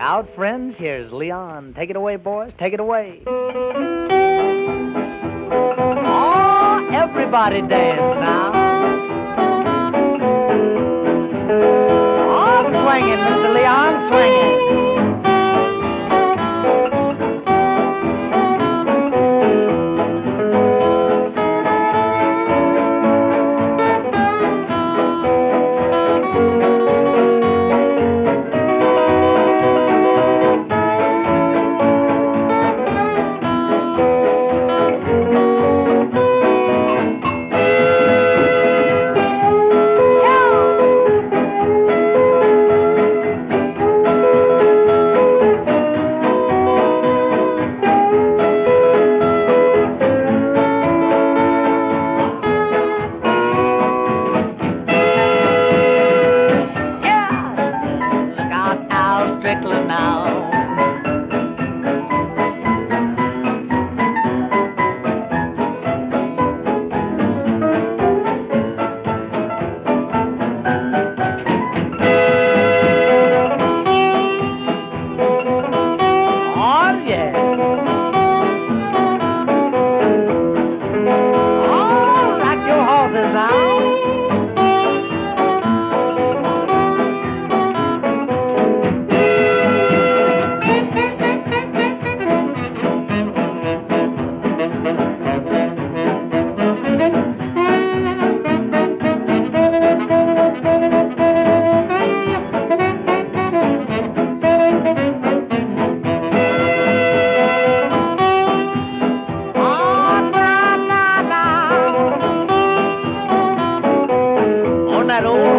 out, friends. Here's Leon. Take it away, boys. Take it away. Oh, everybody dance now. Oh, swinging, Mr. Leon, swinging. now. that